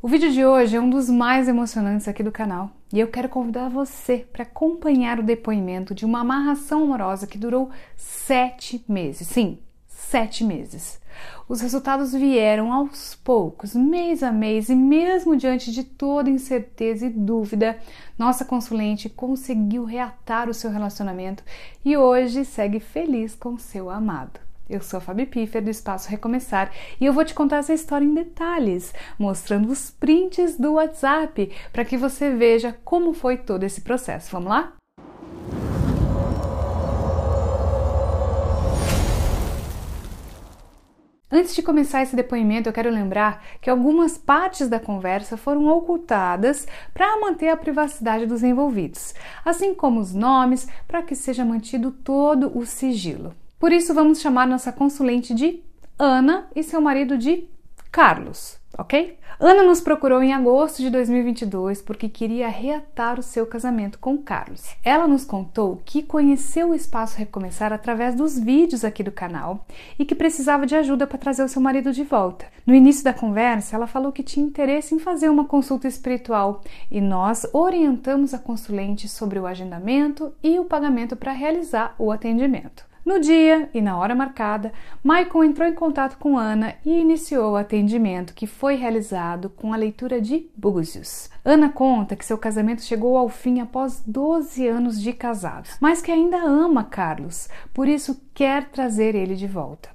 O vídeo de hoje é um dos mais emocionantes aqui do canal e eu quero convidar você para acompanhar o depoimento de uma amarração amorosa que durou sete meses. Sim, sete meses. Os resultados vieram aos poucos, mês a mês, e mesmo diante de toda incerteza e dúvida, nossa consulente conseguiu reatar o seu relacionamento e hoje segue feliz com seu amado. Eu sou a Fabi Piffer do Espaço Recomeçar e eu vou te contar essa história em detalhes, mostrando os prints do WhatsApp para que você veja como foi todo esse processo. Vamos lá? Antes de começar esse depoimento, eu quero lembrar que algumas partes da conversa foram ocultadas para manter a privacidade dos envolvidos, assim como os nomes, para que seja mantido todo o sigilo. Por isso, vamos chamar nossa consulente de Ana e seu marido de Carlos, ok? Ana nos procurou em agosto de 2022 porque queria reatar o seu casamento com Carlos. Ela nos contou que conheceu o Espaço Recomeçar através dos vídeos aqui do canal e que precisava de ajuda para trazer o seu marido de volta. No início da conversa, ela falou que tinha interesse em fazer uma consulta espiritual e nós orientamos a consulente sobre o agendamento e o pagamento para realizar o atendimento. No dia e na hora marcada, Michael entrou em contato com Ana e iniciou o atendimento que foi realizado com a leitura de búzios. Ana conta que seu casamento chegou ao fim após 12 anos de casados, mas que ainda ama Carlos, por isso quer trazer ele de volta.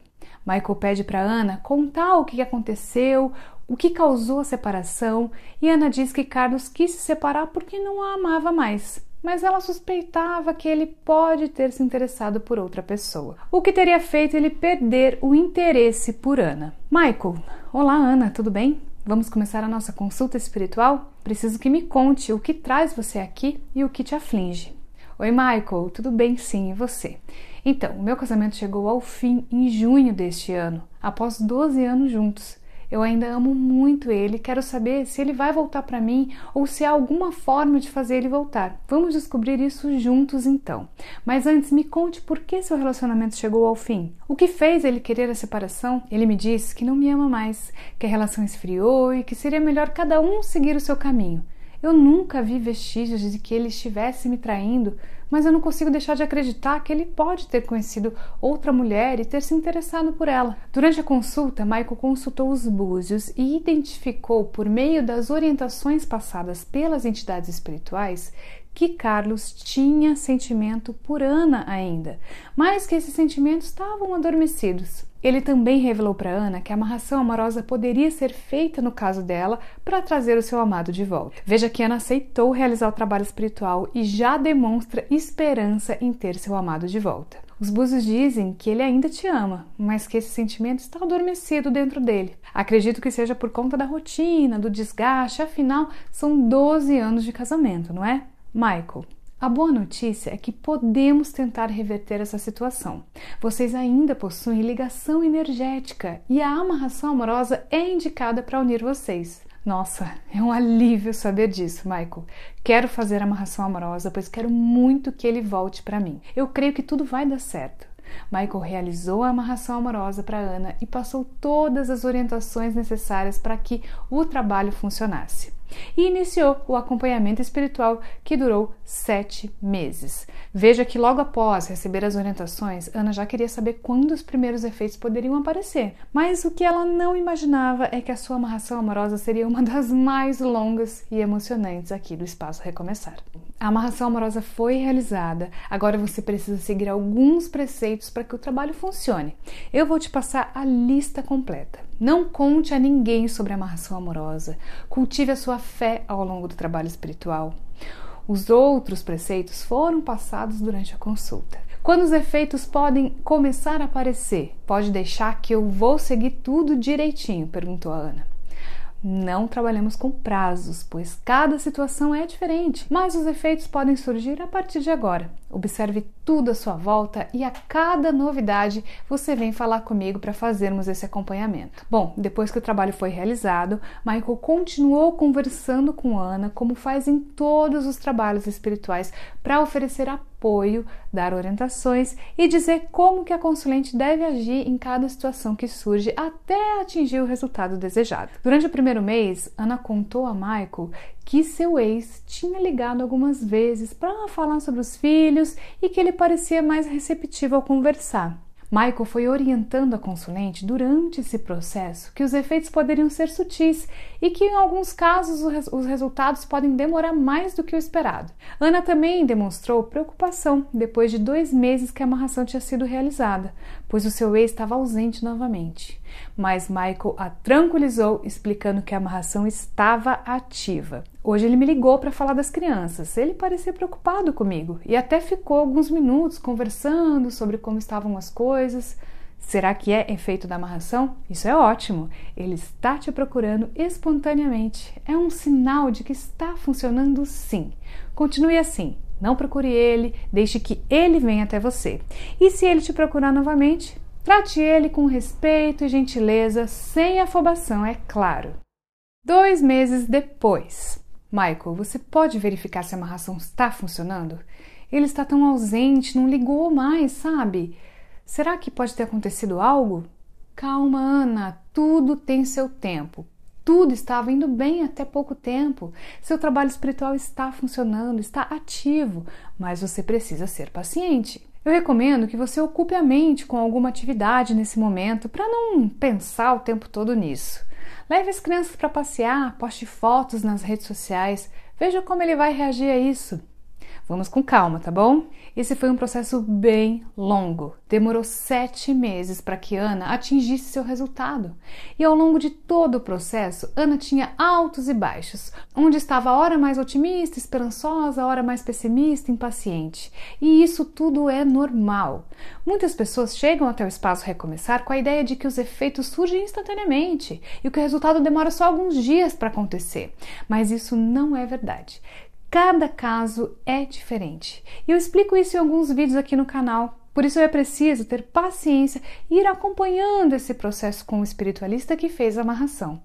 Michael pede para Ana contar o que aconteceu, o que causou a separação, e Ana diz que Carlos quis se separar porque não a amava mais mas ela suspeitava que ele pode ter se interessado por outra pessoa, o que teria feito ele perder o interesse por Ana. Michael, olá Ana, tudo bem? Vamos começar a nossa consulta espiritual? Preciso que me conte o que traz você aqui e o que te aflige. Oi, Michael, tudo bem sim, e você? Então, o meu casamento chegou ao fim em junho deste ano, após 12 anos juntos. Eu ainda amo muito ele, quero saber se ele vai voltar para mim ou se há alguma forma de fazer ele voltar. Vamos descobrir isso juntos então. Mas antes, me conte por que seu relacionamento chegou ao fim. O que fez ele querer a separação? Ele me disse que não me ama mais, que a relação esfriou e que seria melhor cada um seguir o seu caminho. Eu nunca vi vestígios de que ele estivesse me traindo, mas eu não consigo deixar de acreditar que ele pode ter conhecido outra mulher e ter se interessado por ela. Durante a consulta, Michael consultou os búzios e identificou, por meio das orientações passadas pelas entidades espirituais, que Carlos tinha sentimento por Ana ainda, mas que esses sentimentos estavam adormecidos. Ele também revelou para Ana que a amarração amorosa poderia ser feita no caso dela para trazer o seu amado de volta. Veja que Ana aceitou realizar o trabalho espiritual e já demonstra esperança em ter seu amado de volta. Os búzios dizem que ele ainda te ama, mas que esse sentimento está adormecido dentro dele. Acredito que seja por conta da rotina, do desgaste, afinal, são 12 anos de casamento, não é? Michael, a boa notícia é que podemos tentar reverter essa situação. Vocês ainda possuem ligação energética e a amarração amorosa é indicada para unir vocês. Nossa, é um alívio saber disso, Michael. Quero fazer a amarração amorosa, pois quero muito que ele volte para mim. Eu creio que tudo vai dar certo. Michael realizou a amarração amorosa para Ana e passou todas as orientações necessárias para que o trabalho funcionasse e iniciou o acompanhamento espiritual que durou sete meses. Veja que logo após receber as orientações, Ana já queria saber quando os primeiros efeitos poderiam aparecer, mas o que ela não imaginava é que a sua amarração amorosa seria uma das mais longas e emocionantes aqui do Espaço Recomeçar. A amarração amorosa foi realizada, agora você precisa seguir alguns preceitos para que o trabalho funcione. Eu vou te passar a lista completa. Não conte a ninguém sobre a amarração amorosa. Cultive a sua fé ao longo do trabalho espiritual. Os outros preceitos foram passados durante a consulta. Quando os efeitos podem começar a aparecer? Pode deixar que eu vou seguir tudo direitinho? perguntou a Ana. Não trabalhamos com prazos, pois cada situação é diferente, mas os efeitos podem surgir a partir de agora. Observe tudo à sua volta e a cada novidade você vem falar comigo para fazermos esse acompanhamento. Bom, depois que o trabalho foi realizado, Michael continuou conversando com Ana, como faz em todos os trabalhos espirituais, para oferecer apoio, dar orientações e dizer como que a consulente deve agir em cada situação que surge até atingir o resultado desejado. Durante o primeiro mês, Ana contou a Michael que seu ex tinha ligado algumas vezes para falar sobre os filhos e que ele parecia mais receptivo ao conversar. Michael foi orientando a consulente durante esse processo que os efeitos poderiam ser sutis e que, em alguns casos, os resultados podem demorar mais do que o esperado. Ana também demonstrou preocupação depois de dois meses que a amarração tinha sido realizada, pois o seu ex estava ausente novamente. Mas Michael a tranquilizou, explicando que a amarração estava ativa. Hoje ele me ligou para falar das crianças. Ele parecia preocupado comigo e até ficou alguns minutos conversando sobre como estavam as coisas. Será que é efeito da amarração? Isso é ótimo. Ele está te procurando espontaneamente. É um sinal de que está funcionando sim. Continue assim. Não procure ele, deixe que ele venha até você. E se ele te procurar novamente, trate ele com respeito e gentileza, sem afobação, é claro. Dois meses depois, Michael, você pode verificar se a amarração está funcionando? Ele está tão ausente, não ligou mais, sabe? Será que pode ter acontecido algo? Calma, Ana, tudo tem seu tempo. Tudo estava indo bem até pouco tempo. Seu trabalho espiritual está funcionando, está ativo, mas você precisa ser paciente. Eu recomendo que você ocupe a mente com alguma atividade nesse momento para não pensar o tempo todo nisso. Leve as crianças para passear, poste fotos nas redes sociais, veja como ele vai reagir a isso. Vamos com calma, tá bom? Esse foi um processo bem longo. Demorou sete meses para que Ana atingisse seu resultado. E ao longo de todo o processo, Ana tinha altos e baixos, onde estava a hora mais otimista, esperançosa, a hora mais pessimista, impaciente. E isso tudo é normal. Muitas pessoas chegam até o espaço recomeçar com a ideia de que os efeitos surgem instantaneamente e que o resultado demora só alguns dias para acontecer. Mas isso não é verdade. Cada caso é diferente. E eu explico isso em alguns vídeos aqui no canal. Por isso é preciso ter paciência e ir acompanhando esse processo com o espiritualista que fez a amarração.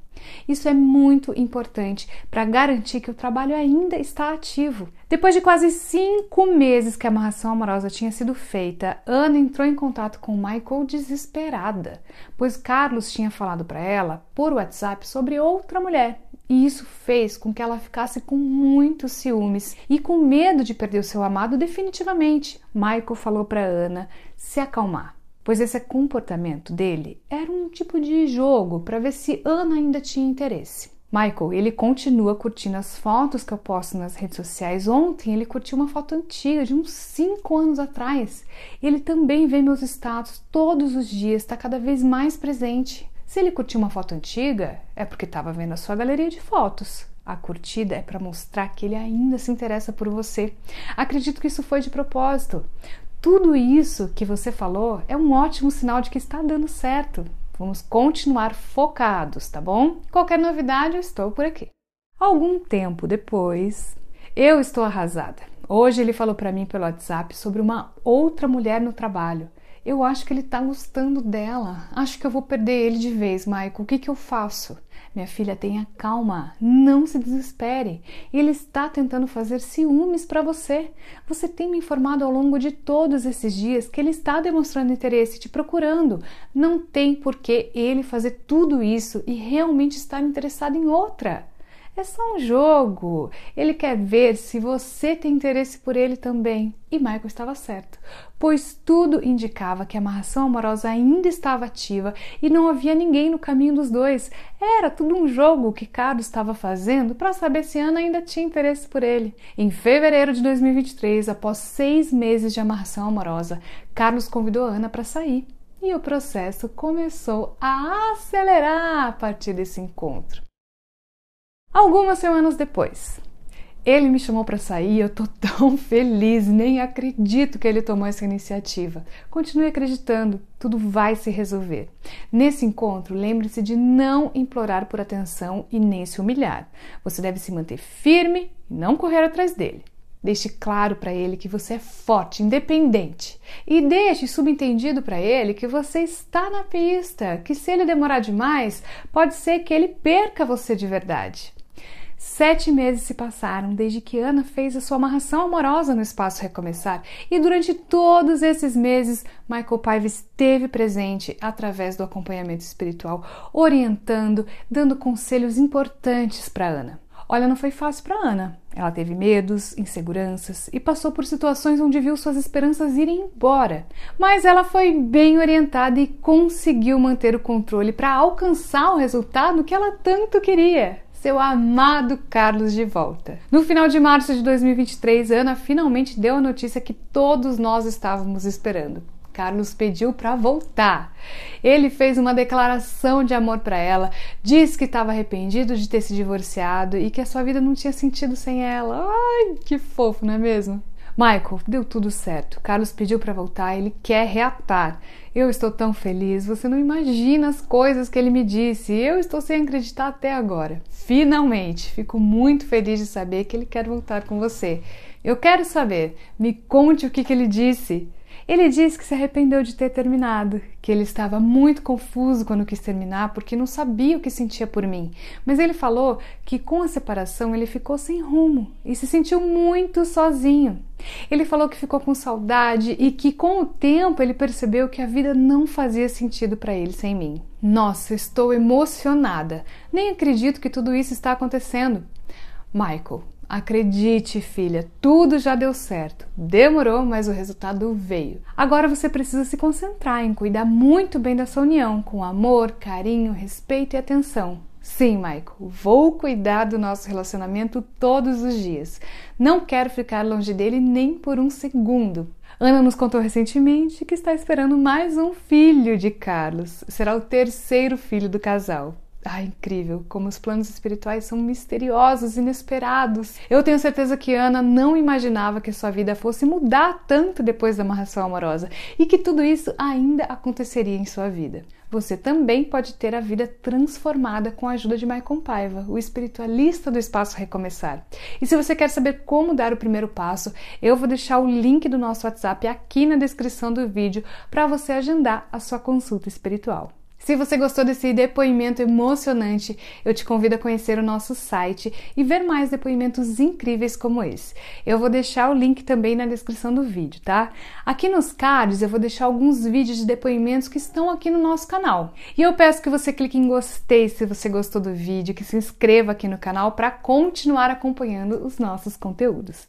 Isso é muito importante para garantir que o trabalho ainda está ativo. Depois de quase cinco meses que a amarração amorosa tinha sido feita, Ana entrou em contato com Michael desesperada, pois Carlos tinha falado para ela por WhatsApp sobre outra mulher e isso fez com que ela ficasse com muitos ciúmes e com medo de perder o seu amado definitivamente. Michael falou para Ana se acalmar, pois esse comportamento dele era um tipo de jogo para ver se Ana ainda tinha interesse. Michael, ele continua curtindo as fotos que eu posto nas redes sociais. Ontem ele curtiu uma foto antiga de uns 5 anos atrás. Ele também vê meus status todos os dias, está cada vez mais presente. Se ele curtiu uma foto antiga, é porque estava vendo a sua galeria de fotos. A curtida é para mostrar que ele ainda se interessa por você. Acredito que isso foi de propósito. Tudo isso que você falou é um ótimo sinal de que está dando certo. Vamos continuar focados, tá bom? Qualquer novidade, eu estou por aqui. Algum tempo depois, eu estou arrasada. Hoje ele falou para mim pelo WhatsApp sobre uma outra mulher no trabalho. Eu acho que ele tá gostando dela. Acho que eu vou perder ele de vez, Michael. O que, que eu faço? Minha filha, tenha calma, não se desespere. Ele está tentando fazer ciúmes para você. Você tem me informado ao longo de todos esses dias que ele está demonstrando interesse, te procurando. Não tem por que ele fazer tudo isso e realmente estar interessado em outra. É só um jogo. Ele quer ver se você tem interesse por ele também. E Michael estava certo, pois tudo indicava que a amarração amorosa ainda estava ativa e não havia ninguém no caminho dos dois. Era tudo um jogo que Carlos estava fazendo para saber se Ana ainda tinha interesse por ele. Em fevereiro de 2023, após seis meses de amarração amorosa, Carlos convidou Ana para sair. E o processo começou a acelerar a partir desse encontro. Algumas semanas depois, ele me chamou para sair eu tô tão feliz, nem acredito que ele tomou essa iniciativa. Continue acreditando, tudo vai se resolver. Nesse encontro, lembre-se de não implorar por atenção e nem se humilhar. Você deve se manter firme e não correr atrás dele. Deixe claro para ele que você é forte, independente. E deixe subentendido para ele que você está na pista, que se ele demorar demais, pode ser que ele perca você de verdade. Sete meses se passaram desde que Ana fez a sua amarração amorosa no Espaço Recomeçar, e durante todos esses meses, Michael Paiva esteve presente através do acompanhamento espiritual, orientando, dando conselhos importantes para Ana. Olha, não foi fácil para Ana. Ela teve medos, inseguranças e passou por situações onde viu suas esperanças irem embora. Mas ela foi bem orientada e conseguiu manter o controle para alcançar o resultado que ela tanto queria seu amado Carlos de volta. No final de março de 2023, Ana finalmente deu a notícia que todos nós estávamos esperando. Carlos pediu para voltar. Ele fez uma declaração de amor para ela, disse que estava arrependido de ter se divorciado e que a sua vida não tinha sentido sem ela. Ai, que fofo, não é mesmo? Michael, deu tudo certo. Carlos pediu para voltar, ele quer reatar. Eu estou tão feliz, você não imagina as coisas que ele me disse. Eu estou sem acreditar até agora. Finalmente, fico muito feliz de saber que ele quer voltar com você. Eu quero saber, me conte o que, que ele disse. Ele disse que se arrependeu de ter terminado, que ele estava muito confuso quando quis terminar porque não sabia o que sentia por mim. Mas ele falou que com a separação ele ficou sem rumo e se sentiu muito sozinho. Ele falou que ficou com saudade e que com o tempo ele percebeu que a vida não fazia sentido para ele sem mim. Nossa, estou emocionada. Nem acredito que tudo isso está acontecendo. Michael, Acredite, filha, tudo já deu certo. Demorou, mas o resultado veio. Agora você precisa se concentrar em cuidar muito bem dessa união, com amor, carinho, respeito e atenção. Sim, Michael, vou cuidar do nosso relacionamento todos os dias. Não quero ficar longe dele nem por um segundo. Ana nos contou recentemente que está esperando mais um filho de Carlos. Será o terceiro filho do casal. Ah, incrível como os planos espirituais são misteriosos, inesperados. Eu tenho certeza que Ana não imaginava que sua vida fosse mudar tanto depois da amarração amorosa e que tudo isso ainda aconteceria em sua vida. Você também pode ter a vida transformada com a ajuda de Maicon Paiva, o espiritualista do Espaço Recomeçar. E se você quer saber como dar o primeiro passo, eu vou deixar o link do nosso WhatsApp aqui na descrição do vídeo para você agendar a sua consulta espiritual. Se você gostou desse depoimento emocionante, eu te convido a conhecer o nosso site e ver mais depoimentos incríveis como esse. Eu vou deixar o link também na descrição do vídeo, tá? Aqui nos cards eu vou deixar alguns vídeos de depoimentos que estão aqui no nosso canal. E eu peço que você clique em gostei se você gostou do vídeo, que se inscreva aqui no canal para continuar acompanhando os nossos conteúdos.